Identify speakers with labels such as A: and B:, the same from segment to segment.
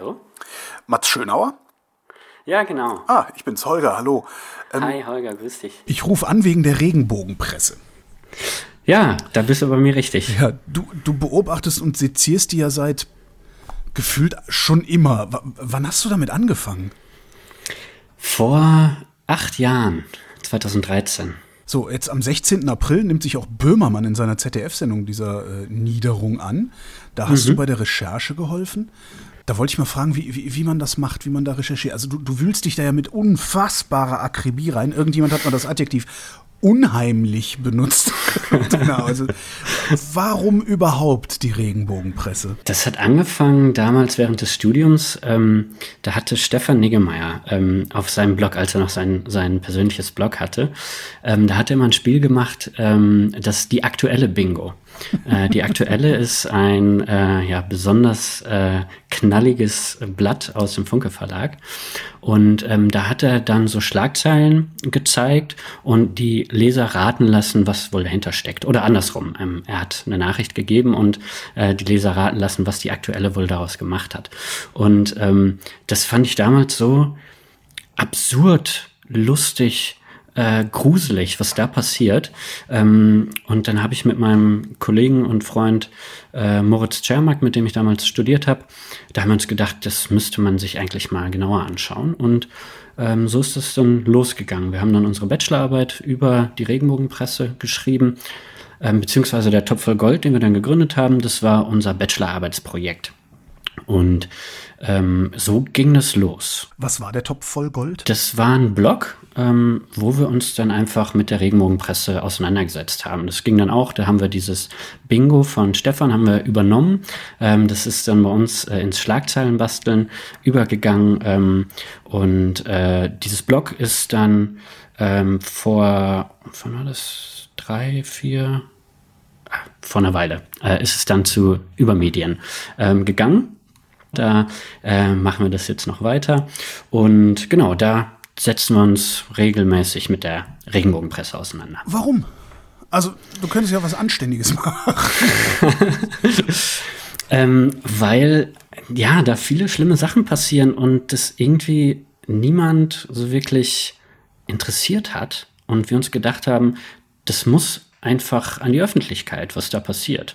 A: hallo?
B: Mats Schönauer?
A: Ja, genau.
B: Ah, ich bin's, Holger, hallo.
A: Ähm, Hi, Holger, grüß dich.
B: Ich rufe an wegen der Regenbogenpresse.
A: Ja, da bist du bei mir richtig.
B: Ja, du, du beobachtest und sezierst die ja seit gefühlt schon immer. W wann hast du damit angefangen?
A: Vor acht Jahren, 2013.
B: So, jetzt am 16. April nimmt sich auch Böhmermann in seiner ZDF-Sendung dieser äh, Niederung an. Da hast mhm. du bei der Recherche geholfen. Da wollte ich mal fragen, wie, wie, wie man das macht, wie man da recherchiert. Also du, du wühlst dich da ja mit unfassbarer Akribie rein. Irgendjemand hat mal das Adjektiv unheimlich benutzt. genau, also warum überhaupt die Regenbogenpresse?
A: Das hat angefangen damals während des Studiums. Ähm, da hatte Stefan Niggemeier ähm, auf seinem Blog, als er noch sein, sein persönliches Blog hatte, ähm, da hat er mal ein Spiel gemacht, ähm, das die aktuelle Bingo. Äh, die aktuelle ist ein äh, ja, besonders äh, knalliges Blatt aus dem Funke Verlag. Und ähm, da hat er dann so Schlagzeilen gezeigt und die Leser raten lassen, was wohl dahinter steckt. Oder andersrum. Ähm, er hat eine Nachricht gegeben und äh, die Leser raten lassen, was die aktuelle wohl daraus gemacht hat. Und ähm, das fand ich damals so absurd, lustig äh, gruselig, was da passiert. Ähm, und dann habe ich mit meinem Kollegen und Freund äh, Moritz Czermak, mit dem ich damals studiert habe, da haben wir uns gedacht, das müsste man sich eigentlich mal genauer anschauen. Und ähm, so ist es dann losgegangen. Wir haben dann unsere Bachelorarbeit über die Regenbogenpresse geschrieben, ähm, beziehungsweise der Topf voll Gold, den wir dann gegründet haben, das war unser Bachelorarbeitsprojekt. Und ähm, so ging das los.
B: Was war der Topf voll Gold?
A: Das war ein Blog, ähm, wo wir uns dann einfach mit der Regenbogenpresse auseinandergesetzt haben. Das ging dann auch, da haben wir dieses Bingo von Stefan haben wir übernommen. Ähm, das ist dann bei uns äh, ins Schlagzeilenbasteln übergegangen. Ähm, und äh, dieses Blog ist dann ähm, vor, wann war das? Drei, vier, ah, vor einer Weile äh, ist es dann zu Übermedien ähm, gegangen. Da äh, machen wir das jetzt noch weiter. Und genau, da setzen wir uns regelmäßig mit der Regenbogenpresse auseinander.
B: Warum? Also, du könntest ja was Anständiges machen.
A: ähm, weil, ja, da viele schlimme Sachen passieren und das irgendwie niemand so wirklich interessiert hat. Und wir uns gedacht haben, das muss einfach an die Öffentlichkeit, was da passiert.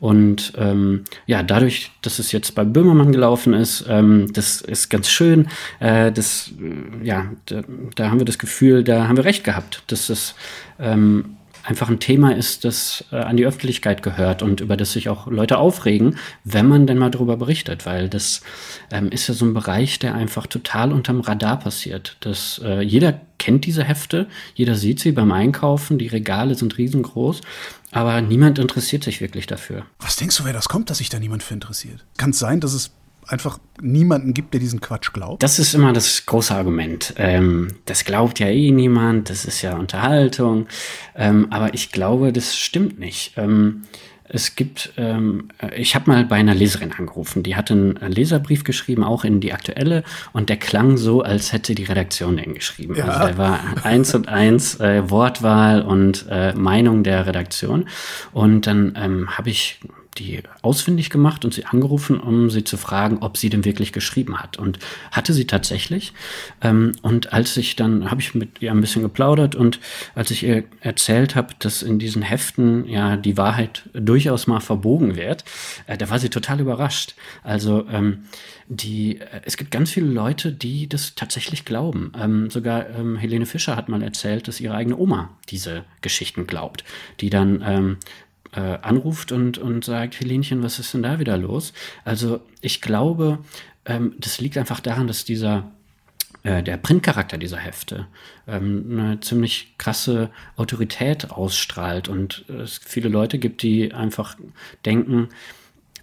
A: Und ähm, ja, dadurch, dass es jetzt bei Böhmermann gelaufen ist, ähm, das ist ganz schön. Äh, das, äh, ja, da, da, haben wir das Gefühl, da haben wir recht gehabt, dass es ähm, einfach ein Thema ist, das äh, an die Öffentlichkeit gehört und über das sich auch Leute aufregen, wenn man denn mal darüber berichtet, weil das ähm, ist ja so ein Bereich, der einfach total unterm Radar passiert. Das, äh, jeder kennt diese Hefte, jeder sieht sie beim Einkaufen, die Regale sind riesengroß, aber niemand interessiert sich wirklich dafür.
B: Was denkst du, wer das kommt, dass sich da niemand für interessiert? Kann es sein, dass es einfach niemanden gibt, der diesen Quatsch glaubt?
A: Das ist immer das große Argument. Ähm, das glaubt ja eh niemand, das ist ja Unterhaltung. Ähm, aber ich glaube, das stimmt nicht. Ähm, es gibt, ähm, ich habe mal bei einer Leserin angerufen, die hatte einen Leserbrief geschrieben, auch in die aktuelle, und der klang so, als hätte die Redaktion den geschrieben. Ja. Also der war eins und eins äh, Wortwahl und äh, Meinung der Redaktion. Und dann ähm, habe ich die ausfindig gemacht und sie angerufen, um sie zu fragen, ob sie denn wirklich geschrieben hat. Und hatte sie tatsächlich. Ähm, und als ich dann, habe ich mit ihr ein bisschen geplaudert und als ich ihr erzählt habe, dass in diesen Heften ja die Wahrheit durchaus mal verbogen wird, äh, da war sie total überrascht. Also ähm, die, äh, es gibt ganz viele Leute, die das tatsächlich glauben. Ähm, sogar ähm, Helene Fischer hat mal erzählt, dass ihre eigene Oma diese Geschichten glaubt, die dann ähm, äh, anruft und, und sagt, Helenchen, was ist denn da wieder los? Also ich glaube, ähm, das liegt einfach daran, dass dieser äh, der Printcharakter dieser Hefte ähm, eine ziemlich krasse Autorität ausstrahlt und es viele Leute gibt, die einfach denken,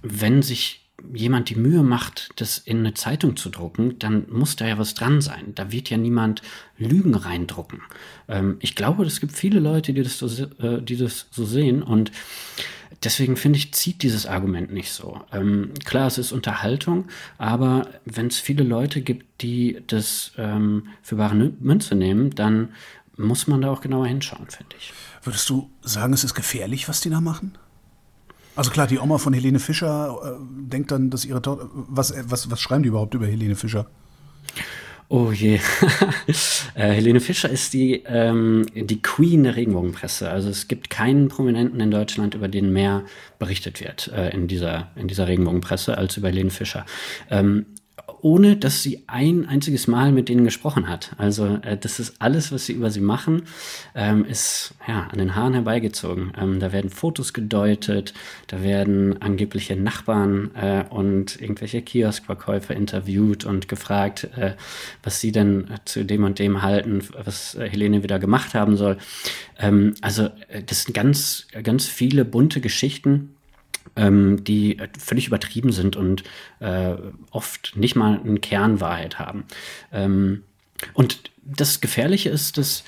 A: wenn sich jemand die Mühe macht, das in eine Zeitung zu drucken, dann muss da ja was dran sein. Da wird ja niemand Lügen reindrucken. Ähm, ich glaube, es gibt viele Leute, die das so, äh, die das so sehen und deswegen finde ich, zieht dieses Argument nicht so. Ähm, klar, es ist Unterhaltung, aber wenn es viele Leute gibt, die das ähm, für wahre Münze nehmen, dann muss man da auch genauer hinschauen, finde ich.
B: Würdest du sagen, es ist gefährlich, was die da machen? Also klar, die Oma von Helene Fischer äh, denkt dann, dass ihre Tochter. Was, was, was schreiben die überhaupt über Helene Fischer?
A: Oh je. äh, Helene Fischer ist die, ähm, die Queen der Regenbogenpresse. Also es gibt keinen Prominenten in Deutschland, über den mehr berichtet wird äh, in, dieser, in dieser Regenbogenpresse als über Helene Fischer. Ähm, ohne dass sie ein einziges Mal mit denen gesprochen hat. Also äh, das ist alles, was sie über sie machen, ähm, ist ja an den Haaren herbeigezogen. Ähm, da werden Fotos gedeutet, da werden angebliche Nachbarn äh, und irgendwelche Kioskverkäufer interviewt und gefragt, äh, was sie denn zu dem und dem halten, was Helene wieder gemacht haben soll. Ähm, also äh, das sind ganz, ganz viele bunte Geschichten ähm, die völlig übertrieben sind und äh, oft nicht mal eine Kernwahrheit haben. Ähm, und das Gefährliche ist, dass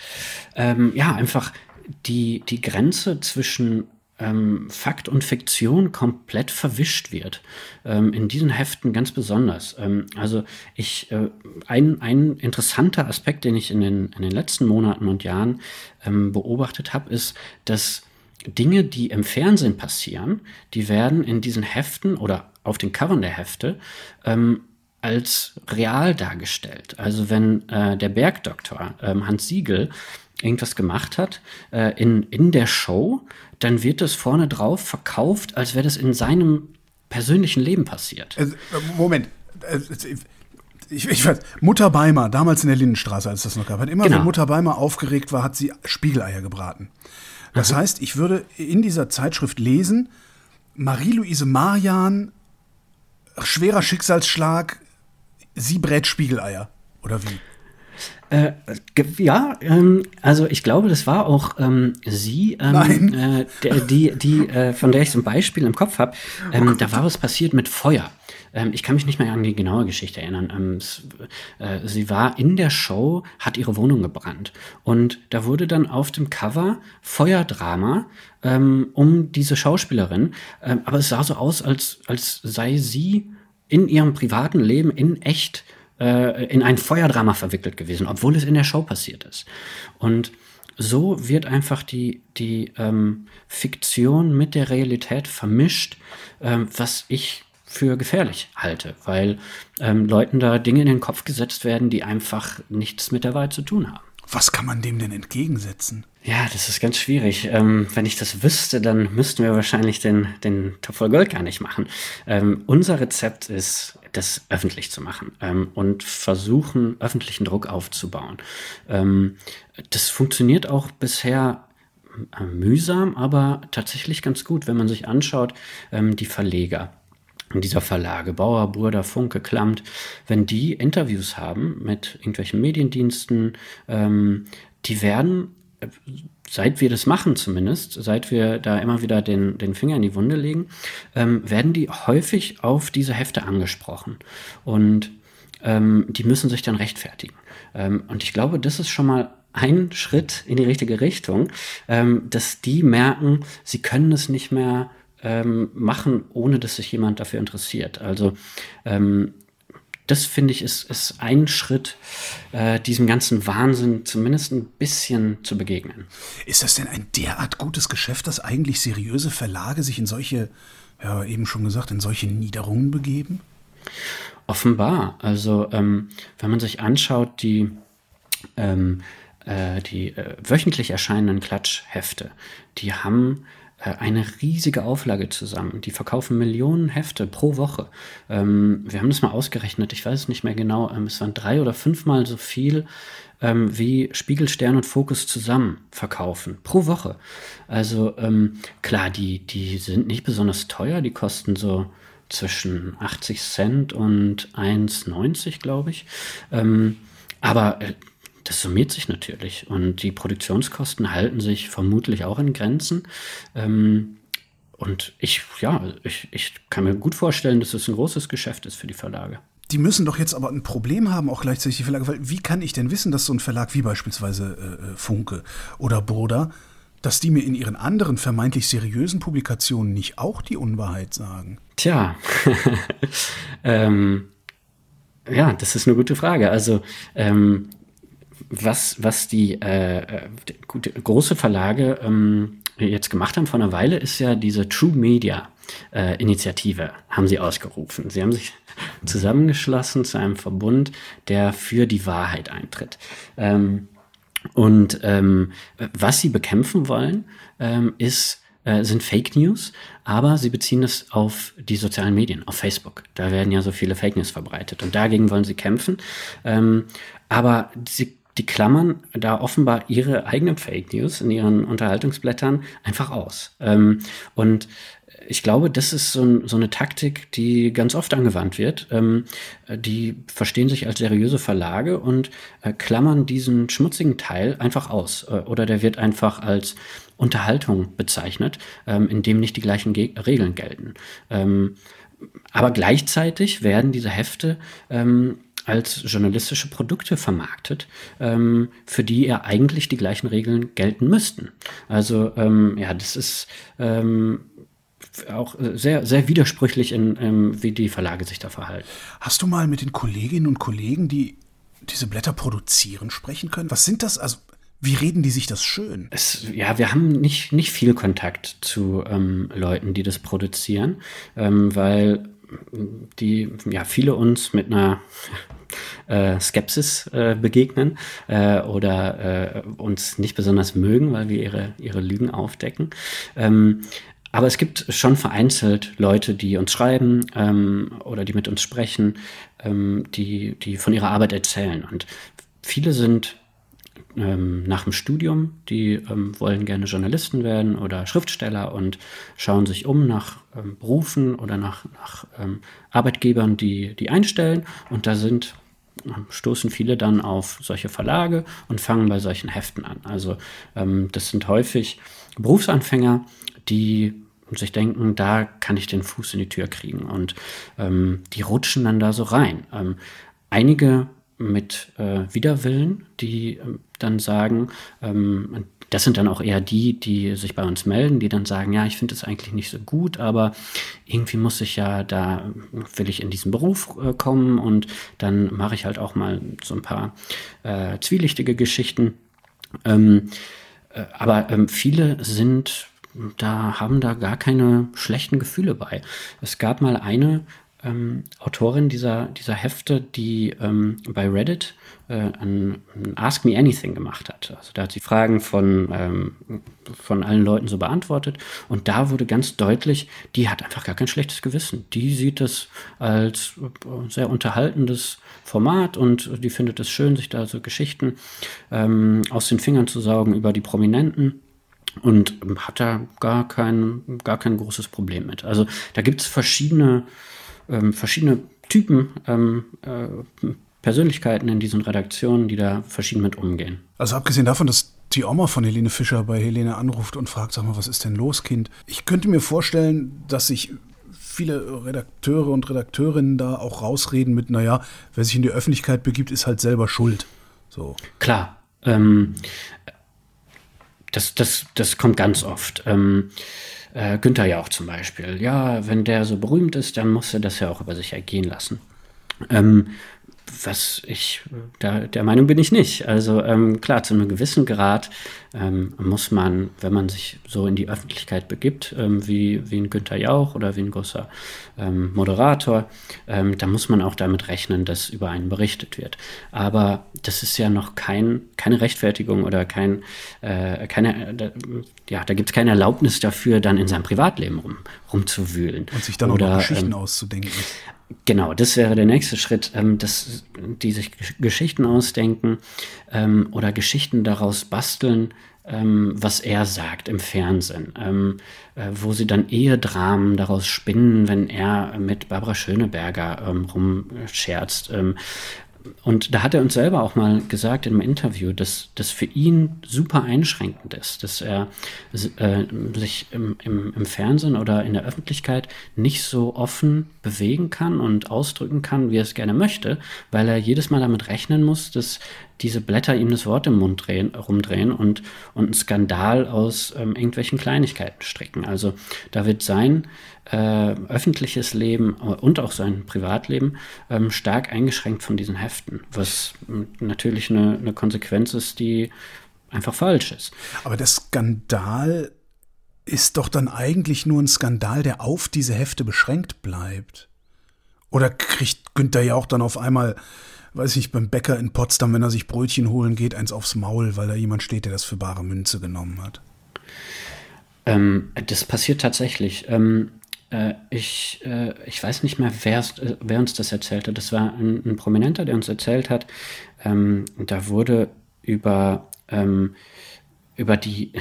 A: ähm, ja einfach die, die Grenze zwischen ähm, Fakt und Fiktion komplett verwischt wird. Ähm, in diesen Heften ganz besonders. Ähm, also ich, äh, ein, ein interessanter Aspekt, den ich in den, in den letzten Monaten und Jahren beobachtet habe, ist, dass Dinge, die im Fernsehen passieren, die werden in diesen Heften oder auf den Covern der Hefte ähm, als real dargestellt. Also wenn äh, der Bergdoktor ähm, Hans Siegel irgendwas gemacht hat äh, in, in der Show, dann wird das vorne drauf verkauft, als wäre das in seinem persönlichen Leben passiert.
B: Also, Moment. Äh, ich, ich weiß, Mutter Beimer, damals in der Lindenstraße, als das noch gab, hat immer, genau. wenn Mutter Beimer aufgeregt war, hat sie Spiegeleier gebraten. Das mhm. heißt, ich würde in dieser Zeitschrift lesen, Marie-Louise Marian, schwerer Schicksalsschlag, sie brät Spiegeleier. Oder wie?
A: Äh, ja, ähm, also ich glaube, das war auch ähm, sie, ähm, äh, die, die äh, von der ich so ein Beispiel im Kopf habe. Ähm, oh da war was passiert mit Feuer. Ähm, ich kann mich nicht mehr an die genaue Geschichte erinnern. Ähm, es, äh, sie war in der Show, hat ihre Wohnung gebrannt. Und da wurde dann auf dem Cover Feuerdrama ähm, um diese Schauspielerin. Ähm, aber es sah so aus, als, als sei sie in ihrem privaten Leben in echt äh, in ein Feuerdrama verwickelt gewesen, obwohl es in der Show passiert ist. Und so wird einfach die, die ähm, Fiktion mit der Realität vermischt, ähm, was ich für gefährlich halte, weil ähm, Leuten da Dinge in den Kopf gesetzt werden, die einfach nichts mit der Wahrheit zu tun haben.
B: Was kann man dem denn entgegensetzen?
A: Ja, das ist ganz schwierig. Ähm, wenn ich das wüsste, dann müssten wir wahrscheinlich den, den Topf voll Gold gar nicht machen. Ähm, unser Rezept ist, das öffentlich zu machen ähm, und versuchen, öffentlichen Druck aufzubauen. Ähm, das funktioniert auch bisher äh, mühsam, aber tatsächlich ganz gut, wenn man sich anschaut, ähm, die Verleger dieser Verlage, Bauer, Burda, Funke, Klamt, wenn die Interviews haben mit irgendwelchen Mediendiensten, ähm, die werden, äh, seit wir das machen zumindest, seit wir da immer wieder den, den Finger in die Wunde legen, ähm, werden die häufig auf diese Hefte angesprochen. Und ähm, die müssen sich dann rechtfertigen. Ähm, und ich glaube, das ist schon mal ein Schritt in die richtige Richtung, ähm, dass die merken, sie können es nicht mehr ähm, machen, ohne dass sich jemand dafür interessiert. Also ähm, das finde ich ist, ist ein Schritt, äh, diesem ganzen Wahnsinn zumindest ein bisschen zu begegnen.
B: Ist das denn ein derart gutes Geschäft, dass eigentlich seriöse Verlage sich in solche, ja eben schon gesagt, in solche Niederungen begeben?
A: Offenbar. Also ähm, wenn man sich anschaut, die ähm, äh, die äh, wöchentlich erscheinenden Klatschhefte, die haben eine riesige Auflage zusammen. Die verkaufen Millionen Hefte pro Woche. Ähm, wir haben das mal ausgerechnet, ich weiß es nicht mehr genau, ähm, es waren drei oder fünfmal so viel ähm, wie Spiegel, Stern und Fokus zusammen verkaufen pro Woche. Also ähm, klar, die, die sind nicht besonders teuer, die kosten so zwischen 80 Cent und 1,90, glaube ich. Ähm, aber äh, das summiert sich natürlich und die Produktionskosten halten sich vermutlich auch in Grenzen. Ähm, und ich, ja, ich, ich kann mir gut vorstellen, dass es ein großes Geschäft ist für die Verlage.
B: Die müssen doch jetzt aber ein Problem haben, auch gleichzeitig die Verlage, weil wie kann ich denn wissen, dass so ein Verlag wie beispielsweise äh, äh Funke oder Broda, dass die mir in ihren anderen vermeintlich seriösen Publikationen nicht auch die Unwahrheit sagen?
A: Tja, ähm, ja, das ist eine gute Frage. Also ähm, was, was die äh, gute, große Verlage ähm, jetzt gemacht haben vor einer Weile, ist ja diese True Media äh, Initiative haben sie ausgerufen. Sie haben sich zusammengeschlossen zu einem Verbund, der für die Wahrheit eintritt. Ähm, und ähm, was sie bekämpfen wollen, ähm, ist äh, sind Fake News, aber sie beziehen es auf die sozialen Medien, auf Facebook. Da werden ja so viele Fake News verbreitet und dagegen wollen sie kämpfen. Ähm, aber sie die klammern da offenbar ihre eigenen Fake News in ihren Unterhaltungsblättern einfach aus. Ähm, und ich glaube, das ist so, so, eine Taktik, die ganz oft angewandt wird. Ähm, die verstehen sich als seriöse Verlage und äh, klammern diesen schmutzigen Teil einfach aus. Äh, oder der wird einfach als Unterhaltung bezeichnet, ähm, in dem nicht die gleichen Ge Regeln gelten. Ähm, aber gleichzeitig werden diese Hefte ähm, als journalistische Produkte vermarktet, ähm, für die ja eigentlich die gleichen Regeln gelten müssten. Also ähm, ja, das ist ähm, auch sehr, sehr widersprüchlich, in, ähm, wie die Verlage sich da verhalten.
B: Hast du mal mit den Kolleginnen und Kollegen, die diese Blätter produzieren, sprechen können? Was sind das? Also, wie reden die sich das schön?
A: Es, ja, wir haben nicht, nicht viel Kontakt zu ähm, Leuten, die das produzieren, ähm, weil die ja viele uns mit einer äh, Skepsis äh, begegnen äh, oder äh, uns nicht besonders mögen, weil wir ihre, ihre Lügen aufdecken. Ähm, aber es gibt schon vereinzelt Leute, die uns schreiben ähm, oder die mit uns sprechen, ähm, die, die von ihrer Arbeit erzählen. Und viele sind ähm, nach dem Studium, die ähm, wollen gerne Journalisten werden oder Schriftsteller und schauen sich um nach ähm, Berufen oder nach, nach ähm, Arbeitgebern, die, die einstellen. Und da sind stoßen viele dann auf solche Verlage und fangen bei solchen Heften an. Also ähm, das sind häufig Berufsanfänger, die sich denken, da kann ich den Fuß in die Tür kriegen. Und ähm, die rutschen dann da so rein. Ähm, einige mit äh, Widerwillen, die äh, dann sagen, ähm, das sind dann auch eher die, die sich bei uns melden, die dann sagen, ja, ich finde es eigentlich nicht so gut, aber irgendwie muss ich ja da, will ich in diesen Beruf äh, kommen und dann mache ich halt auch mal so ein paar äh, zwielichtige Geschichten. Ähm, äh, aber ähm, viele sind da haben da gar keine schlechten Gefühle bei. Es gab mal eine ähm, Autorin dieser, dieser Hefte, die ähm, bei Reddit äh, ein, ein, Ask Me Anything gemacht hat. Also da hat sie Fragen von, ähm, von allen Leuten so beantwortet und da wurde ganz deutlich, die hat einfach gar kein schlechtes Gewissen. Die sieht es als äh, sehr unterhaltendes Format und die findet es schön, sich da so Geschichten ähm, aus den Fingern zu saugen über die Prominenten und hat da gar kein, gar kein großes Problem mit. Also da gibt es verschiedene ähm, verschiedene Typen, ähm, äh, Persönlichkeiten in diesen Redaktionen, die da verschieden mit umgehen.
B: Also abgesehen davon, dass die Oma von Helene Fischer bei Helene anruft und fragt, sag mal, was ist denn los, Kind? Ich könnte mir vorstellen, dass sich viele Redakteure und Redakteurinnen da auch rausreden mit, naja, wer sich in die Öffentlichkeit begibt, ist halt selber schuld. So.
A: Klar. Ähm, das, das, das kommt ganz oft. Ähm, äh, Günther ja auch zum Beispiel. Ja, wenn der so berühmt ist, dann muss er das ja auch über sich ergehen lassen. Ähm, was ich, da, der Meinung bin ich nicht. Also ähm, klar, zu einem gewissen Grad ähm, muss man, wenn man sich so in die Öffentlichkeit begibt, ähm, wie, wie ein Günther Jauch oder wie ein großer ähm, Moderator, ähm, da muss man auch damit rechnen, dass über einen berichtet wird. Aber das ist ja noch kein, keine Rechtfertigung oder kein, äh, keine, äh, ja, da gibt es keine Erlaubnis dafür, dann in seinem Privatleben rum, rumzuwühlen.
B: Und sich dann
A: oder,
B: auch Geschichten ähm, auszudenken.
A: Genau, das wäre der nächste Schritt, ähm, dass die sich Geschichten ausdenken ähm, oder Geschichten daraus basteln, ähm, was er sagt im Fernsehen, ähm, äh, wo sie dann Ehedramen daraus spinnen, wenn er mit Barbara Schöneberger ähm, rumscherzt. Und da hat er uns selber auch mal gesagt im Interview, dass das für ihn super einschränkend ist, dass er äh, sich im, im, im, Fernsehen oder in der Öffentlichkeit nicht so offen bewegen kann und ausdrücken kann, wie er es gerne möchte, weil er jedes Mal damit rechnen muss, dass diese Blätter ihm das Wort im Mund drehen, rumdrehen und, und einen Skandal aus ähm, irgendwelchen Kleinigkeiten stricken. Also da wird sein äh, öffentliches Leben und auch sein Privatleben ähm, stark eingeschränkt von diesen Heften, was natürlich eine, eine Konsequenz ist, die einfach falsch ist.
B: Aber der Skandal ist doch dann eigentlich nur ein Skandal, der auf diese Hefte beschränkt bleibt. Oder kriegt Günther ja auch dann auf einmal, weiß ich, beim Bäcker in Potsdam, wenn er sich Brötchen holen geht, eins aufs Maul, weil da jemand steht, der das für bare Münze genommen hat?
A: Ähm, das passiert tatsächlich. Ähm, äh, ich, äh, ich weiß nicht mehr, wer, äh, wer uns das erzählt hat. Das war ein, ein Prominenter, der uns erzählt hat, ähm, da wurde über, ähm, über die,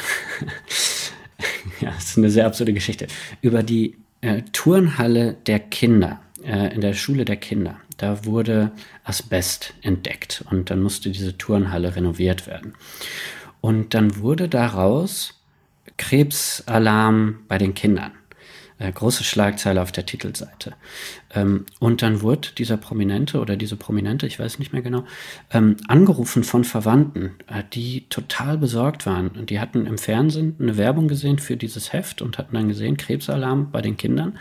A: ja, das ist eine sehr absurde Geschichte, über die äh, Turnhalle der Kinder, äh, in der Schule der Kinder. Da wurde Asbest entdeckt und dann musste diese Turnhalle renoviert werden. Und dann wurde daraus Krebsalarm bei den Kindern. Äh, große Schlagzeile auf der Titelseite. Ähm, und dann wurde dieser Prominente oder diese Prominente, ich weiß nicht mehr genau, ähm, angerufen von Verwandten, äh, die total besorgt waren. Und die hatten im Fernsehen eine Werbung gesehen für dieses Heft und hatten dann gesehen, Krebsalarm bei den Kindern.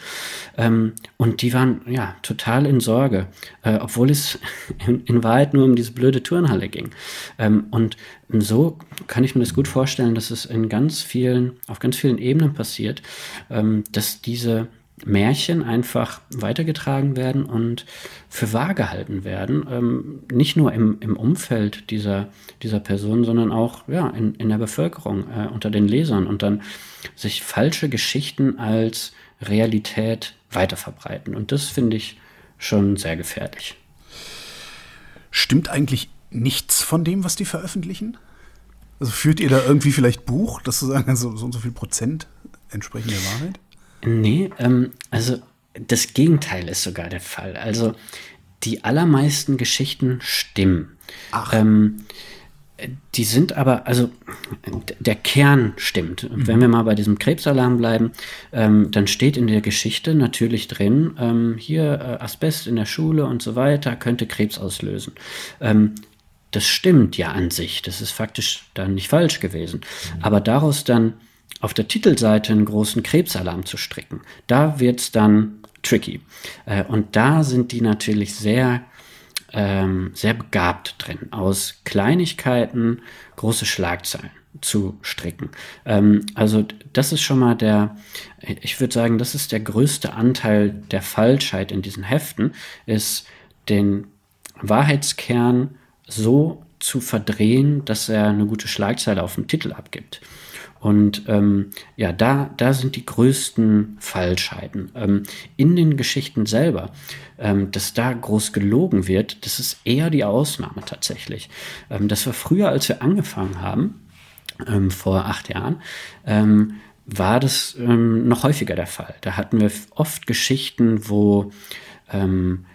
A: Ähm, und die waren ja total in Sorge, äh, obwohl es in, in, Wahrheit nur um diese blöde Turnhalle ging. Ähm, und so kann ich mir das gut vorstellen, dass es in ganz vielen, auf ganz vielen Ebenen passiert, ähm, dass diese Märchen einfach weitergetragen werden und für wahr gehalten werden. Ähm, nicht nur im, im Umfeld dieser, dieser Person, sondern auch ja, in, in der Bevölkerung, äh, unter den Lesern und dann sich falsche Geschichten als Realität weiterverbreiten. Und das finde ich schon sehr gefährlich.
B: Stimmt eigentlich nichts von dem, was die veröffentlichen? Also führt ihr da irgendwie vielleicht Buch, das zu sagen, so, so und so viel Prozent entsprechen der Wahrheit?
A: Nee, ähm, also das Gegenteil ist sogar der Fall. Also die allermeisten Geschichten stimmen. Ach. Ähm, die sind aber, also der Kern stimmt. Mhm. Wenn wir mal bei diesem Krebsalarm bleiben, ähm, dann steht in der Geschichte natürlich drin, ähm, hier äh, Asbest in der Schule und so weiter könnte Krebs auslösen. Ähm, das stimmt ja an sich, das ist faktisch dann nicht falsch gewesen. Mhm. Aber daraus dann auf der Titelseite einen großen Krebsalarm zu stricken, da wird es dann tricky. Äh, und da sind die natürlich sehr, ähm, sehr begabt drin, aus Kleinigkeiten große Schlagzeilen zu stricken. Ähm, also das ist schon mal der, ich würde sagen, das ist der größte Anteil der Falschheit in diesen Heften, ist den Wahrheitskern so zu verdrehen, dass er eine gute Schlagzeile auf dem Titel abgibt. Und ähm, ja, da, da sind die größten Falschheiten. Ähm, in den Geschichten selber, ähm, dass da groß gelogen wird, das ist eher die Ausnahme tatsächlich. Ähm, das war früher, als wir angefangen haben, ähm, vor acht Jahren, ähm, war das ähm, noch häufiger der Fall. Da hatten wir oft Geschichten, wo ähm,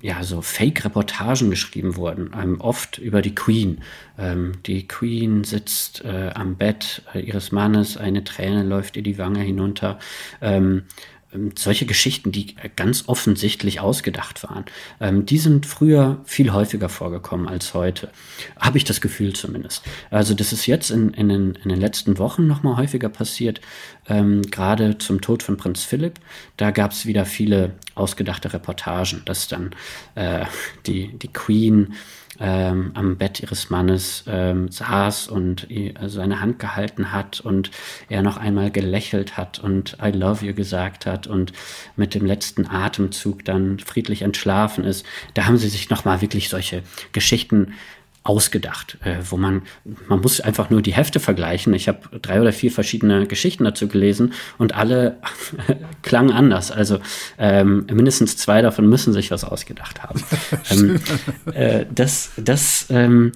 A: ja, so Fake-Reportagen geschrieben wurden, ähm, oft über die Queen. Ähm, die Queen sitzt äh, am Bett äh, ihres Mannes, eine Träne läuft ihr die Wange hinunter. Ähm, solche Geschichten, die ganz offensichtlich ausgedacht waren, ähm, die sind früher viel häufiger vorgekommen als heute. Habe ich das Gefühl zumindest. Also das ist jetzt in, in, den, in den letzten Wochen noch mal häufiger passiert, ähm, gerade zum Tod von Prinz Philipp. Da gab es wieder viele ausgedachte Reportagen, dass dann äh, die, die Queen ähm, am Bett ihres Mannes ähm, saß und seine Hand gehalten hat und er noch einmal gelächelt hat und I love you gesagt hat und mit dem letzten Atemzug dann friedlich entschlafen ist. Da haben sie sich nochmal wirklich solche Geschichten ausgedacht, äh, wo man, man muss einfach nur die Hefte vergleichen. Ich habe drei oder vier verschiedene Geschichten dazu gelesen und alle klangen anders. Also ähm, mindestens zwei davon müssen sich was ausgedacht haben. ähm, äh, das das ähm,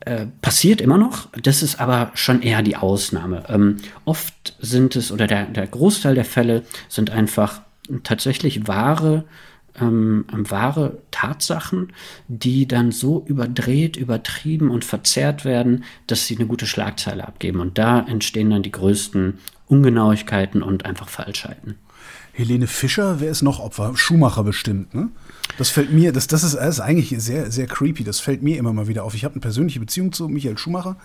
A: äh, passiert immer noch, das ist aber schon eher die Ausnahme. Ähm, oft sind es, oder der, der Großteil der Fälle sind einfach tatsächlich wahre ähm, wahre Tatsachen, die dann so überdreht, übertrieben und verzerrt werden, dass sie eine gute Schlagzeile abgeben. Und da entstehen dann die größten Ungenauigkeiten und einfach Falschheiten.
B: Helene Fischer, wer ist noch Opfer? Schumacher bestimmt, ne? Das fällt mir, das, das, ist, das ist eigentlich sehr, sehr creepy. Das fällt mir immer mal wieder auf. Ich habe eine persönliche Beziehung zu Michael Schumacher.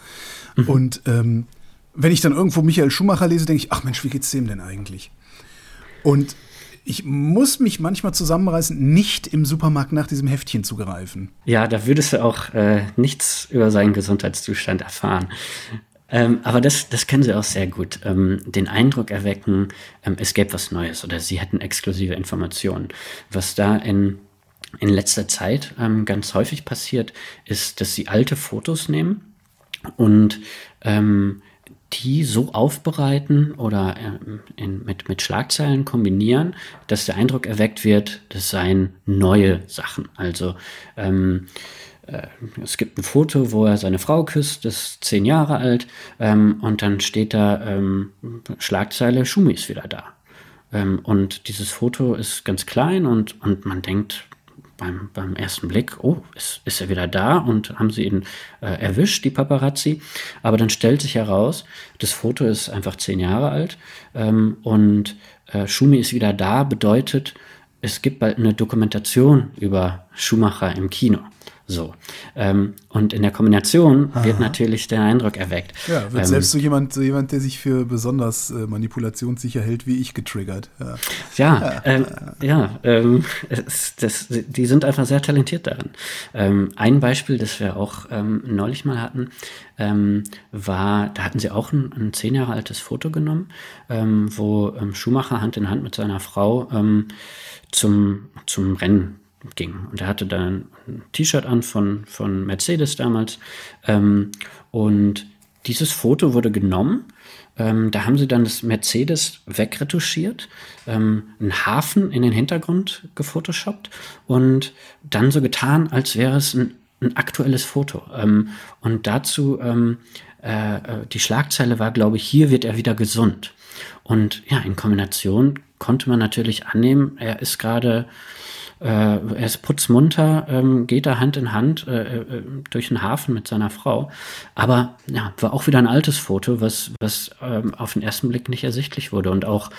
B: Mhm. Und ähm, wenn ich dann irgendwo Michael Schumacher lese, denke ich, ach Mensch, wie geht's dem denn eigentlich? Und ich muss mich manchmal zusammenreißen, nicht im Supermarkt nach diesem Heftchen zu greifen.
A: Ja, da würdest du auch äh, nichts über seinen Gesundheitszustand erfahren. Ähm, aber das, das können sie auch sehr gut. Ähm, den Eindruck erwecken, ähm, es gäbe was Neues oder sie hätten exklusive Informationen. Was da in, in letzter Zeit ähm, ganz häufig passiert, ist, dass sie alte Fotos nehmen und ähm, die so aufbereiten oder ähm, in, mit, mit Schlagzeilen kombinieren, dass der Eindruck erweckt wird, das seien neue Sachen. Also ähm, äh, es gibt ein Foto, wo er seine Frau küsst, ist zehn Jahre alt, ähm, und dann steht da ähm, Schlagzeile, Schumi ist wieder da. Ähm, und dieses Foto ist ganz klein und, und man denkt, beim, beim ersten Blick, oh, ist, ist er wieder da und haben sie ihn äh, erwischt, die Paparazzi. Aber dann stellt sich heraus, das Foto ist einfach zehn Jahre alt ähm, und äh, Schumi ist wieder da, bedeutet, es gibt bald eine Dokumentation über Schumacher im Kino. So. Ähm, und in der Kombination Aha. wird natürlich der Eindruck erweckt.
B: Ja, wird ähm, selbst so jemand, so jemand, der sich für besonders äh, manipulationssicher hält wie ich, getriggert.
A: Ja, ja, ähm, ja ähm, es, das, die sind einfach sehr talentiert darin. Ähm, ein Beispiel, das wir auch ähm, neulich mal hatten, war, da hatten sie auch ein, ein zehn Jahre altes Foto genommen, wo Schumacher Hand in Hand mit seiner Frau zum, zum Rennen ging. Und er hatte dann ein T-Shirt an von, von Mercedes damals. Ähm, und dieses Foto wurde genommen. Ähm, da haben sie dann das Mercedes wegretuschiert, ähm, einen Hafen in den Hintergrund gefotoshoppt und dann so getan, als wäre es ein, ein aktuelles Foto. Ähm, und dazu ähm, äh, äh, die Schlagzeile war, glaube ich, hier wird er wieder gesund. Und ja, in Kombination konnte man natürlich annehmen, er ist gerade er ist putzmunter, ähm, geht da Hand in Hand äh, äh, durch den Hafen mit seiner Frau. Aber ja, war auch wieder ein altes Foto, was, was ähm, auf den ersten Blick nicht ersichtlich wurde und auch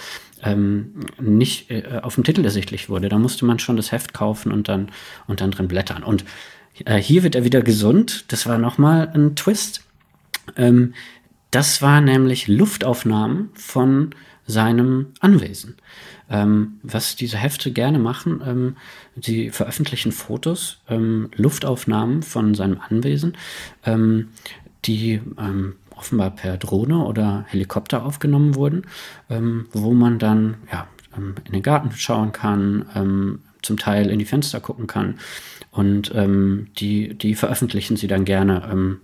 A: ähm, nicht äh, auf dem Titel ersichtlich wurde. Da musste man schon das Heft kaufen und dann, und dann drin blättern. Und äh, hier wird er wieder gesund. Das war nochmal ein Twist. Ähm, das war nämlich Luftaufnahmen von seinem Anwesen. Ähm, was diese Hefte gerne machen, ähm, sie veröffentlichen Fotos, ähm, Luftaufnahmen von seinem Anwesen, ähm, die ähm, offenbar per Drohne oder Helikopter aufgenommen wurden, ähm, wo man dann ja, in den Garten schauen kann, zum Teil in die Fenster gucken kann. Und die, die veröffentlichen sie dann gerne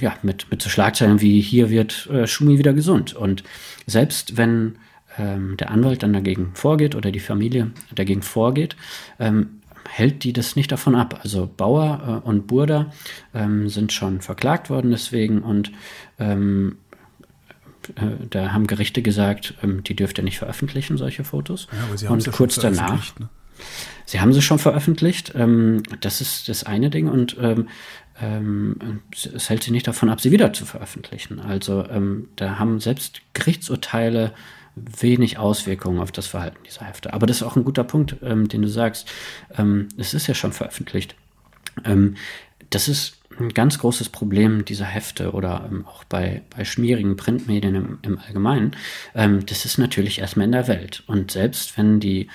A: ja, mit, mit so Schlagzeilen wie hier wird äh, Schumi wieder gesund. Und selbst wenn ähm, der Anwalt dann dagegen vorgeht oder die Familie dagegen vorgeht, ähm, hält die das nicht davon ab. Also Bauer äh, und Burda ähm, sind schon verklagt worden deswegen und ähm, äh, da haben Gerichte gesagt, ähm, die dürft ihr nicht veröffentlichen, solche Fotos. Ja, und kurz danach. Ne? Sie haben sie schon veröffentlicht. Ähm, das ist das eine Ding und ähm, ähm, es hält sie nicht davon ab, sie wieder zu veröffentlichen. Also ähm, da haben selbst Gerichtsurteile wenig Auswirkungen auf das Verhalten dieser Hefte. Aber das ist auch ein guter Punkt, ähm, den du sagst. Ähm, es ist ja schon veröffentlicht. Das ist ein ganz großes Problem dieser Hefte oder ähm, auch bei, bei schmierigen Printmedien im, im Allgemeinen. Ähm, das ist natürlich erstmal in der Welt. Und selbst wenn die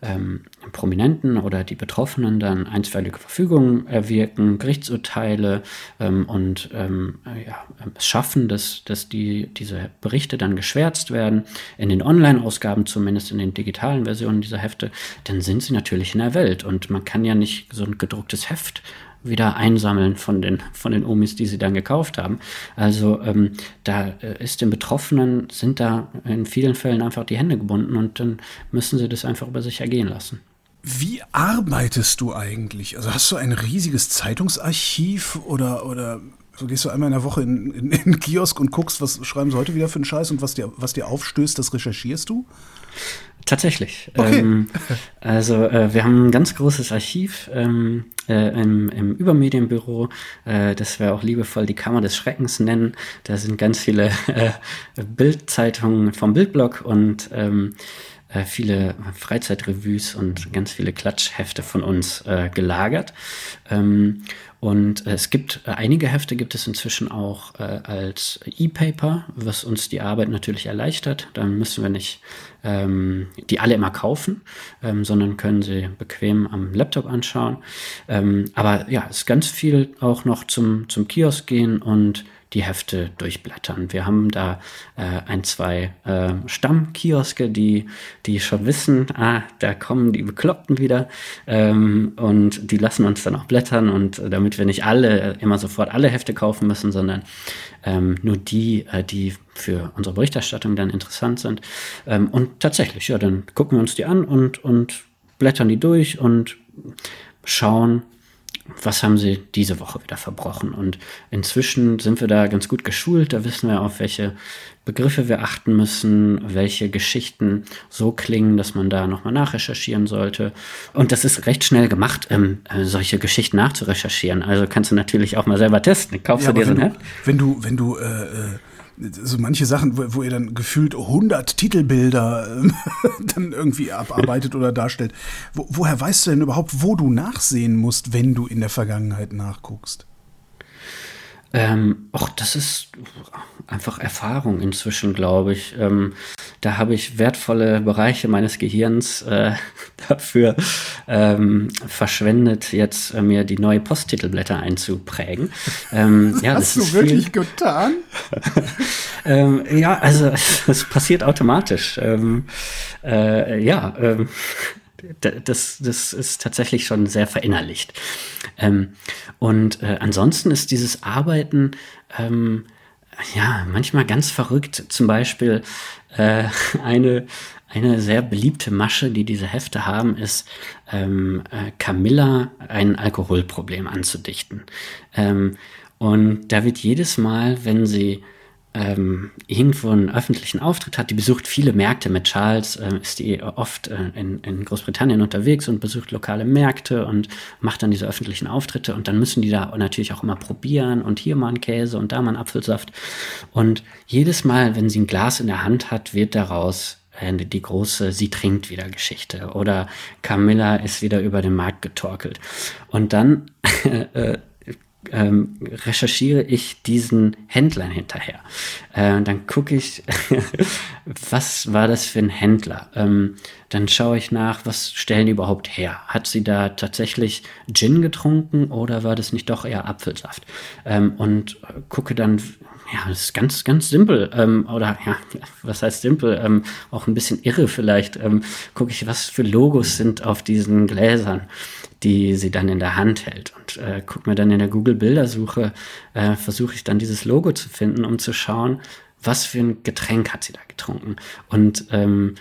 A: ähm, Prominenten oder die Betroffenen dann einstweilige Verfügungen erwirken, Gerichtsurteile ähm, und ähm, ja, es schaffen, dass, dass die, diese Berichte dann geschwärzt werden, in den Online-Ausgaben zumindest, in den digitalen Versionen dieser Hefte, dann sind sie natürlich in der Welt. Und man kann ja nicht so ein gedrucktes Heft wieder einsammeln von den, von den Omis, die sie dann gekauft haben. Also ähm, da äh, ist den Betroffenen, sind da in vielen Fällen einfach die Hände gebunden und dann müssen sie das einfach über sich ergehen lassen.
B: Wie arbeitest du eigentlich? Also hast du ein riesiges Zeitungsarchiv oder, oder so gehst du einmal in der Woche in, in, in den Kiosk und guckst, was schreiben sie heute wieder für einen Scheiß und was dir, was dir aufstößt, das recherchierst du?
A: Tatsächlich. Okay. Ähm, also äh, wir haben ein ganz großes Archiv ähm, äh, im, im Übermedienbüro, äh, das wir auch liebevoll die Kammer des Schreckens nennen. Da sind ganz viele äh, Bildzeitungen vom Bildblock und ähm, äh, viele Freizeitrevues und ganz viele Klatschhefte von uns äh, gelagert. Ähm, und äh, es gibt äh, einige Hefte gibt es inzwischen auch äh, als E-Paper, was uns die Arbeit natürlich erleichtert. Dann müssen wir nicht ähm, die alle immer kaufen, ähm, sondern können sie bequem am Laptop anschauen. Ähm, aber ja, es ist ganz viel auch noch zum, zum Kiosk gehen und die Hefte durchblättern. Wir haben da äh, ein, zwei äh, Stammkioske, die, die schon wissen, ah, da kommen die Bekloppten wieder ähm, und die lassen uns dann auch blättern und äh, damit wir nicht alle immer sofort alle Hefte kaufen müssen, sondern ähm, nur die, äh, die für unsere Berichterstattung dann interessant sind. Ähm, und tatsächlich, ja, dann gucken wir uns die an und, und blättern die durch und schauen, was haben sie diese Woche wieder verbrochen. Und inzwischen sind wir da ganz gut geschult. Da wissen wir, auf welche Begriffe wir achten müssen, welche Geschichten so klingen, dass man da nochmal nachrecherchieren sollte. Und das ist recht schnell gemacht, ähm, äh, solche Geschichten nachzurecherchieren. Also kannst du natürlich auch mal selber testen. Kaufst ja, du dir so ein
B: Heft? Wenn du, wenn du, äh, äh so manche Sachen, wo, wo ihr dann gefühlt 100 Titelbilder äh, dann irgendwie abarbeitet oder darstellt. Wo, woher weißt du denn überhaupt, wo du nachsehen musst, wenn du in der Vergangenheit nachguckst?
A: Ähm, och, das ist einfach Erfahrung inzwischen, glaube ich. Ähm, da habe ich wertvolle Bereiche meines Gehirns äh, dafür ähm, verschwendet, jetzt äh, mir die neue Posttitelblätter einzuprägen.
B: Ähm, das ja, hast das du wirklich viel, getan?
A: ähm, ja, also es passiert automatisch. Ähm, äh, ja, ähm, das, das ist tatsächlich schon sehr verinnerlicht. Ähm, und äh, ansonsten ist dieses Arbeiten ähm, ja manchmal ganz verrückt. Zum Beispiel äh, eine, eine sehr beliebte Masche, die diese Hefte haben, ist ähm, äh, Camilla ein Alkoholproblem anzudichten. Ähm, und da wird jedes Mal, wenn sie ähm, irgendwo einen öffentlichen Auftritt hat. Die besucht viele Märkte. Mit Charles äh, ist die oft äh, in, in, Großbritannien unterwegs und besucht lokale Märkte und macht dann diese öffentlichen Auftritte. Und dann müssen die da natürlich auch immer probieren und hier mal ein Käse und da mal ein Apfelsaft. Und jedes Mal, wenn sie ein Glas in der Hand hat, wird daraus äh, die große Sie trinkt wieder Geschichte oder Camilla ist wieder über den Markt getorkelt. Und dann äh, ähm, recherchiere ich diesen Händlern hinterher. Äh, dann gucke ich, was war das für ein Händler? Ähm, dann schaue ich nach, was stellen die überhaupt her? Hat sie da tatsächlich Gin getrunken oder war das nicht doch eher Apfelsaft? Ähm, und gucke dann, ja, das ist ganz, ganz simpel. Ähm, oder ja, was heißt simpel? Ähm, auch ein bisschen irre vielleicht. Ähm, gucke ich, was für Logos sind auf diesen Gläsern die sie dann in der Hand hält. Und äh, guck mir dann in der Google-Bildersuche, äh, versuche ich dann dieses Logo zu finden, um zu schauen, was für ein Getränk hat sie da getrunken. Und ähm,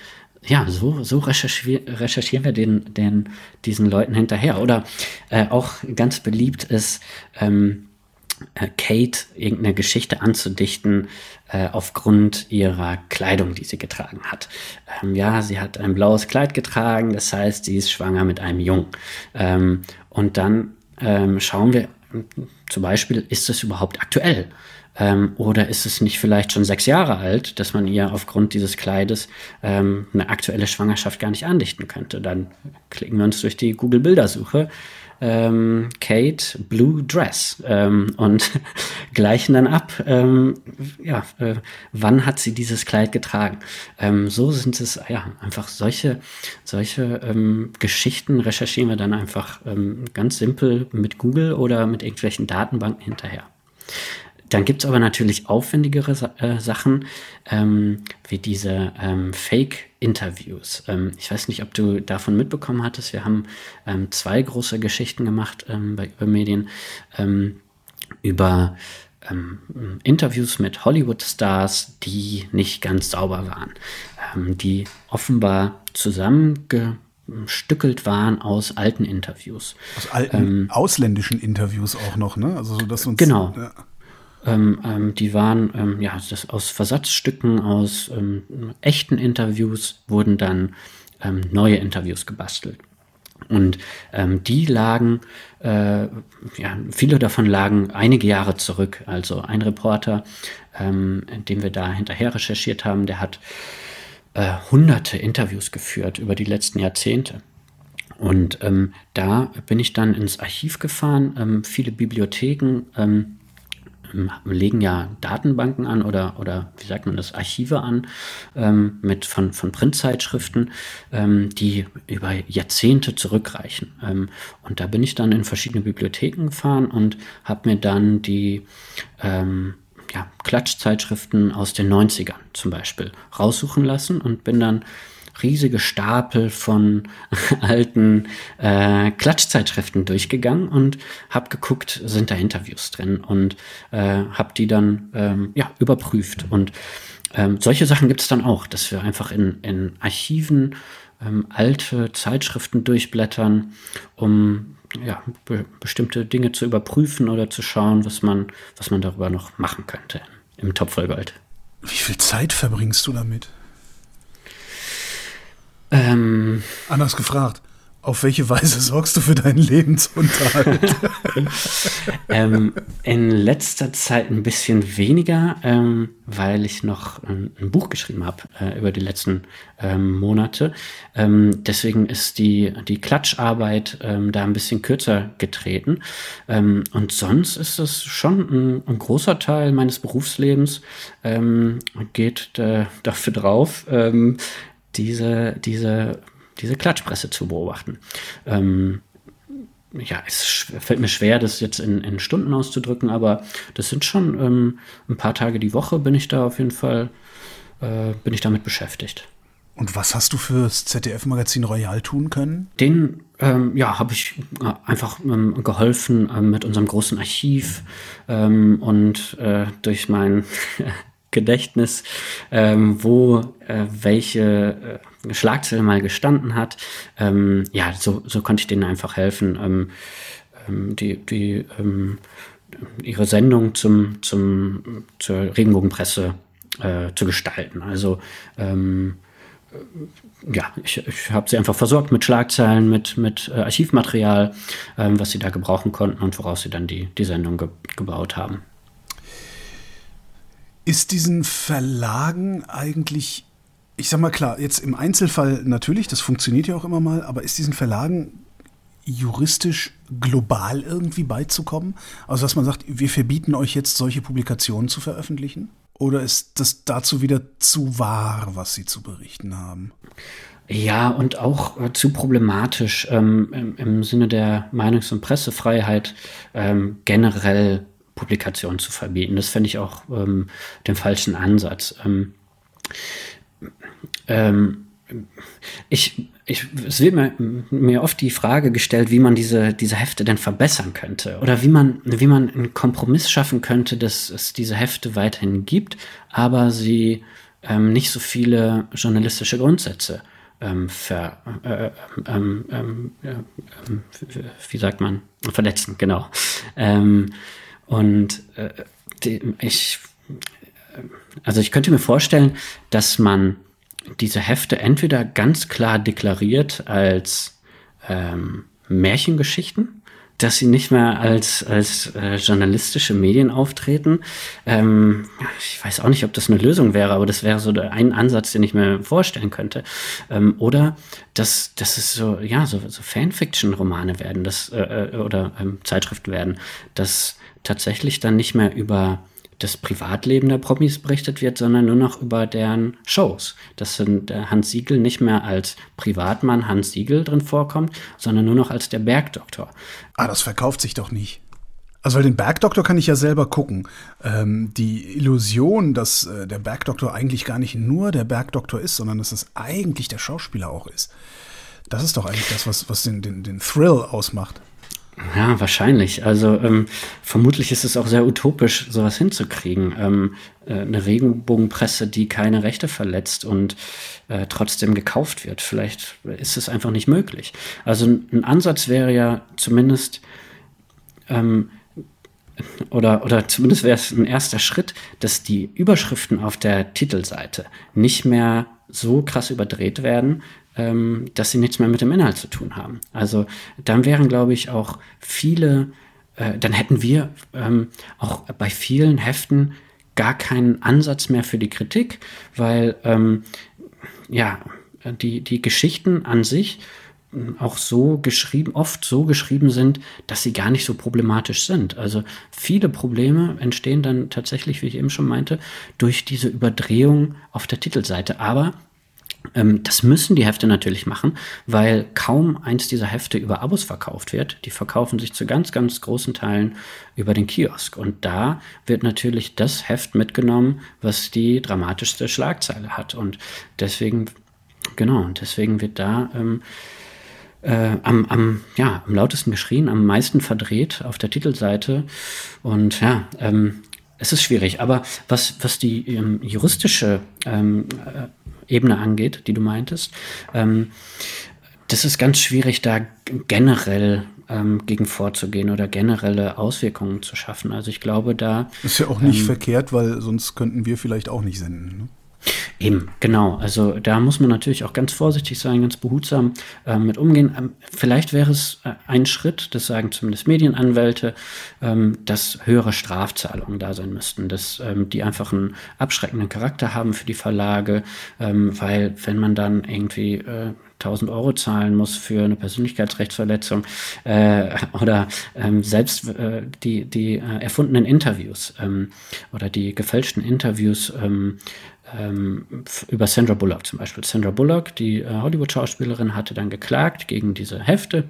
A: ja, so, so recherchier recherchieren wir den, den, diesen Leuten hinterher. Oder äh, auch ganz beliebt ist, ähm, äh, Kate irgendeine Geschichte anzudichten äh, aufgrund ihrer Kleidung, die sie getragen hat. Ähm, ja, sie hat ein blaues Kleid getragen, das heißt, sie ist schwanger mit einem Jungen. Ähm, und dann ähm, schauen wir zum Beispiel, ist es überhaupt aktuell? Ähm, oder ist es nicht vielleicht schon sechs Jahre alt, dass man ihr aufgrund dieses Kleides ähm, eine aktuelle Schwangerschaft gar nicht andichten könnte? Dann klicken wir uns durch die Google-Bildersuche ähm, Kate Blue Dress ähm, und gleichen dann ab, ähm, ja, äh, wann hat sie dieses Kleid getragen. Ähm, so sind es, ja, einfach solche, solche ähm, Geschichten recherchieren wir dann einfach ähm, ganz simpel mit Google oder mit irgendwelchen Datenbanken hinterher. Dann gibt's aber natürlich aufwendigere äh, Sachen, ähm, wie diese ähm, Fake-Interviews. Ähm, ich weiß nicht, ob du davon mitbekommen hattest. Wir haben ähm, zwei große Geschichten gemacht ähm, bei Übermedien ähm, über Interviews mit Hollywood-Stars, die nicht ganz sauber waren, die offenbar zusammengestückelt waren aus alten Interviews.
B: Aus alten ähm, ausländischen Interviews auch noch, ne?
A: Also dass uns genau. Ja. Ähm, ähm, die waren ähm, ja das aus Versatzstücken, aus ähm, echten Interviews wurden dann ähm, neue Interviews gebastelt. Und ähm, die lagen, äh, ja, viele davon lagen einige Jahre zurück. Also ein Reporter, den wir da hinterher recherchiert haben, der hat äh, hunderte Interviews geführt über die letzten Jahrzehnte. Und da bin ich dann ins Archiv gefahren, viele Bibliotheken legen ja Datenbanken an oder, oder wie sagt man das, Archive an ähm, mit von, von Printzeitschriften, ähm, die über Jahrzehnte zurückreichen. Ähm, und da bin ich dann in verschiedene Bibliotheken gefahren und habe mir dann die ähm, ja, Klatschzeitschriften aus den 90ern zum Beispiel raussuchen lassen und bin dann riesige Stapel von alten äh, Klatschzeitschriften durchgegangen und habe geguckt, sind da Interviews drin und äh, habe die dann ähm, ja, überprüft. Und ähm, solche Sachen gibt es dann auch, dass wir einfach in, in Archiven ähm, alte Zeitschriften durchblättern, um ja, be bestimmte Dinge zu überprüfen oder zu schauen, was man, was man darüber noch machen könnte im Topf voll Gold.
B: Wie viel Zeit verbringst du damit?
A: Ähm,
B: Anders gefragt, auf welche Weise sorgst du für deinen Lebensunterhalt?
A: ähm, in letzter Zeit ein bisschen weniger, ähm, weil ich noch ein, ein Buch geschrieben habe äh, über die letzten ähm, Monate. Ähm, deswegen ist die, die Klatscharbeit ähm, da ein bisschen kürzer getreten. Ähm, und sonst ist es schon ein, ein großer Teil meines Berufslebens, geht äh, dafür drauf, diese, diese diese Klatschpresse zu beobachten. Ähm, ja, es fällt mir schwer, das jetzt in, in Stunden auszudrücken, aber das sind schon ähm, ein paar Tage die Woche, bin ich da auf jeden Fall, äh, bin ich damit beschäftigt.
B: Und was hast du fürs ZDF-Magazin Royal tun können?
A: Den, ähm, ja, habe ich äh, einfach ähm, geholfen äh, mit unserem großen Archiv ähm, und äh, durch mein Gedächtnis, ähm, wo äh, welche äh, Schlagzeile mal gestanden hat. Ähm, ja, so, so konnte ich denen einfach helfen, ähm, ähm die, die ähm, ihre Sendung zum, zum, zur Regenbogenpresse äh, zu gestalten. Also ähm, ja, ich, ich habe sie einfach versorgt mit Schlagzeilen, mit, mit äh, Archivmaterial, ähm, was sie da gebrauchen konnten und woraus sie dann die, die Sendung ge gebaut haben.
B: Ist diesen Verlagen eigentlich, ich sag mal klar, jetzt im Einzelfall natürlich, das funktioniert ja auch immer mal, aber ist diesen Verlagen juristisch global irgendwie beizukommen? Also, dass man sagt, wir verbieten euch jetzt solche Publikationen zu veröffentlichen? Oder ist das dazu wieder zu wahr, was sie zu berichten haben?
A: Ja, und auch äh, zu problematisch ähm, im, im, Sinne der Meinungs- und Pressefreiheit ähm, generell Publikation zu verbieten. Das fände ich auch ähm, den falschen Ansatz. Ähm, ähm, ich, ich, es wird mir, mir oft die Frage gestellt, wie man diese, diese Hefte denn verbessern könnte oder wie man, wie man einen Kompromiss schaffen könnte, dass es diese Hefte weiterhin gibt, aber sie ähm, nicht so viele journalistische Grundsätze ähm, ver, äh, ähm, ähm, äh, wie sagt man, verletzen, genau. Und äh, ich, also ich könnte mir vorstellen, dass man diese Hefte entweder ganz klar deklariert als ähm, Märchengeschichten, dass sie nicht mehr als, als äh, journalistische Medien auftreten. Ähm, ich weiß auch nicht, ob das eine Lösung wäre, aber das wäre so der, ein Ansatz, den ich mir vorstellen könnte. Ähm, oder dass, dass es so, ja, so, so Fanfiction-Romane werden, das, äh, äh oder ähm, Zeitschriften werden, dass tatsächlich dann nicht mehr über das Privatleben der Promis berichtet wird, sondern nur noch über deren Shows. Dass äh, Hans Siegel nicht mehr als Privatmann Hans Siegel drin vorkommt, sondern nur noch als der Bergdoktor.
B: Ah, das verkauft sich doch nicht. Also, weil den Bergdoktor kann ich ja selber gucken. Ähm, die Illusion, dass äh, der Bergdoktor eigentlich gar nicht nur der Bergdoktor ist, sondern dass es eigentlich der Schauspieler auch ist. Das ist doch eigentlich das, was, was den, den, den Thrill ausmacht.
A: Ja, wahrscheinlich. Also ähm, vermutlich ist es auch sehr utopisch, sowas hinzukriegen. Ähm, äh, eine Regenbogenpresse, die keine Rechte verletzt und äh, trotzdem gekauft wird. Vielleicht ist es einfach nicht möglich. Also ein Ansatz wäre ja zumindest ähm, oder, oder zumindest wäre es ein erster Schritt, dass die Überschriften auf der Titelseite nicht mehr so krass überdreht werden, ähm, dass sie nichts mehr mit dem Inhalt zu tun haben. Also dann wären, glaube ich, auch viele, äh, dann hätten wir ähm, auch bei vielen Heften gar keinen Ansatz mehr für die Kritik, weil ähm, ja, die, die Geschichten an sich ähm, auch so geschrieben, oft so geschrieben sind, dass sie gar nicht so problematisch sind. Also viele Probleme entstehen dann tatsächlich, wie ich eben schon meinte, durch diese Überdrehung auf der Titelseite. Aber das müssen die Hefte natürlich machen, weil kaum eins dieser Hefte über Abos verkauft wird. Die verkaufen sich zu ganz, ganz großen Teilen über den Kiosk. Und da wird natürlich das Heft mitgenommen, was die dramatischste Schlagzeile hat. Und deswegen, genau, deswegen wird da ähm, äh, am, am, ja, am lautesten geschrien, am meisten verdreht auf der Titelseite. Und ja, ähm, es ist schwierig, aber was, was die ähm, juristische ähm, äh, Ebene angeht, die du meintest, ähm, das ist ganz schwierig, da generell ähm, gegen vorzugehen oder generelle Auswirkungen zu schaffen. Also ich glaube, da.
B: Ist ja auch nicht ähm, verkehrt, weil sonst könnten wir vielleicht auch nicht senden. Ne?
A: Eben, genau. Also da muss man natürlich auch ganz vorsichtig sein, ganz behutsam äh, mit umgehen. Ähm, vielleicht wäre es äh, ein Schritt, das sagen zumindest Medienanwälte, ähm, dass höhere Strafzahlungen da sein müssten, dass ähm, die einfach einen abschreckenden Charakter haben für die Verlage, ähm, weil wenn man dann irgendwie äh, 1000 Euro zahlen muss für eine Persönlichkeitsrechtsverletzung äh, oder ähm, selbst äh, die, die äh, erfundenen Interviews ähm, oder die gefälschten Interviews ähm, ähm, über Sandra Bullock zum Beispiel. Sandra Bullock, die äh, Hollywood-Schauspielerin, hatte dann geklagt gegen diese Hefte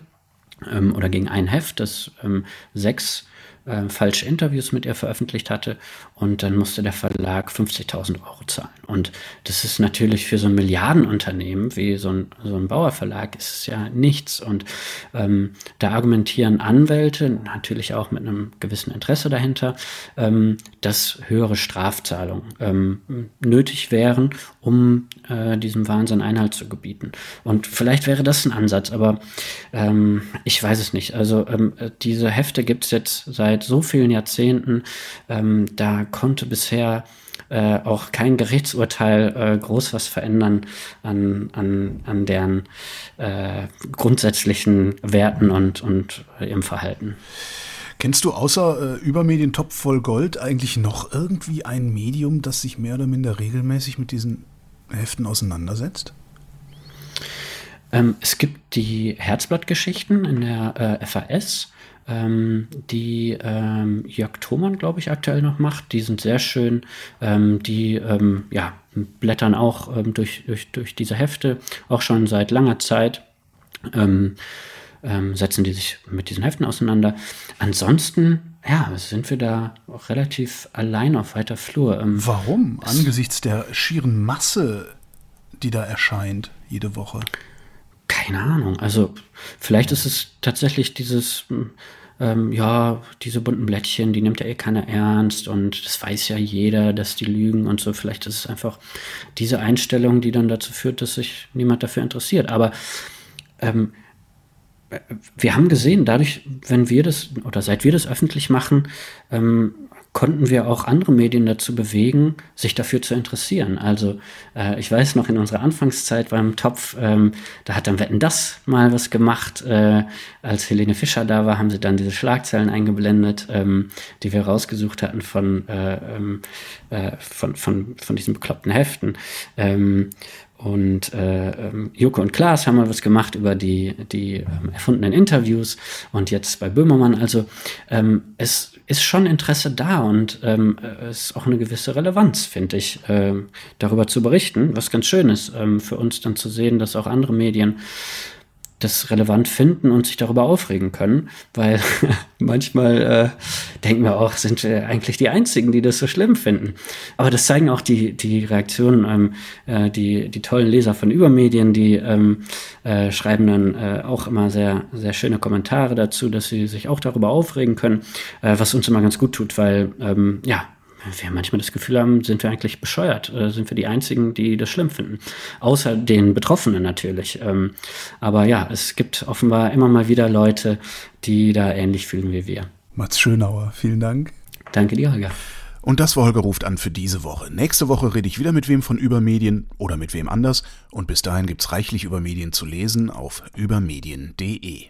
A: ähm, oder gegen ein Heft, das ähm, sechs äh, falsche Interviews mit ihr veröffentlicht hatte und dann musste der Verlag 50.000 Euro zahlen. Und das ist natürlich für so ein Milliardenunternehmen wie so ein, so ein Bauerverlag ist es ja nichts. Und ähm, da argumentieren Anwälte, natürlich auch mit einem gewissen Interesse dahinter, ähm, dass höhere Strafzahlungen ähm, nötig wären, um äh, diesem Wahnsinn Einhalt zu gebieten. Und vielleicht wäre das ein Ansatz, aber ähm, ich weiß es nicht. Also ähm, diese Hefte gibt es jetzt seit so vielen Jahrzehnten. Ähm, da konnte bisher äh, auch kein Gerichtsurteil äh, groß was verändern an, an, an deren äh, grundsätzlichen Werten und, und ihrem Verhalten.
B: Kennst du außer äh, Übermedien voll Gold eigentlich noch irgendwie ein Medium, das sich mehr oder minder regelmäßig mit diesen Heften auseinandersetzt?
A: Ähm, es gibt die Herzblattgeschichten in der äh, FAS ähm, die ähm, Jörg Thomann, glaube ich, aktuell noch macht. Die sind sehr schön. Ähm, die ähm, ja, blättern auch ähm, durch, durch, durch diese Hefte, auch schon seit langer Zeit. Setzen die sich mit diesen Heften auseinander. Ansonsten, ja, sind wir da auch relativ allein auf weiter Flur.
B: Warum? Angesichts der schieren Masse, die da erscheint jede Woche.
A: Keine Ahnung. Also vielleicht ist es tatsächlich dieses ähm, ja, diese bunten Blättchen, die nimmt ja eh keiner ernst und das weiß ja jeder, dass die lügen und so. Vielleicht ist es einfach diese Einstellung, die dann dazu führt, dass sich niemand dafür interessiert. Aber ähm, wir haben gesehen, dadurch, wenn wir das oder seit wir das öffentlich machen, ähm, konnten wir auch andere Medien dazu bewegen, sich dafür zu interessieren. Also äh, ich weiß noch in unserer Anfangszeit beim Topf, ähm, da hat dann Wetten das mal was gemacht. Äh, als Helene Fischer da war, haben sie dann diese Schlagzeilen eingeblendet, ähm, die wir rausgesucht hatten von, äh, ähm, äh von, von, von diesen bekloppten Heften. Ähm, und äh, ähm, Joko und Klaas haben mal was gemacht über die, die ähm, erfundenen Interviews und jetzt bei Böhmermann. Also ähm, es ist schon Interesse da und ähm, es ist auch eine gewisse Relevanz, finde ich, äh, darüber zu berichten, was ganz schön ist ähm, für uns dann zu sehen, dass auch andere Medien das relevant finden und sich darüber aufregen können, weil manchmal äh, denken wir auch, sind wir eigentlich die Einzigen, die das so schlimm finden. Aber das zeigen auch die, die Reaktionen, ähm, äh, die, die tollen Leser von Übermedien, die ähm, äh, schreiben dann äh, auch immer sehr, sehr schöne Kommentare dazu, dass sie sich auch darüber aufregen können, äh, was uns immer ganz gut tut, weil ähm, ja, wir manchmal das Gefühl haben, sind wir eigentlich bescheuert, äh, sind wir die Einzigen, die das schlimm finden. Außer den Betroffenen natürlich. Ähm, aber ja, es gibt offenbar immer mal wieder Leute, die da ähnlich fühlen wie wir.
B: Mats Schönauer, vielen Dank.
A: Danke dir, Holger.
B: Und das war Holger ruft an für diese Woche. Nächste Woche rede ich wieder mit wem von Übermedien oder mit wem anders. Und bis dahin gibt's reichlich über Medien zu lesen auf übermedien.de.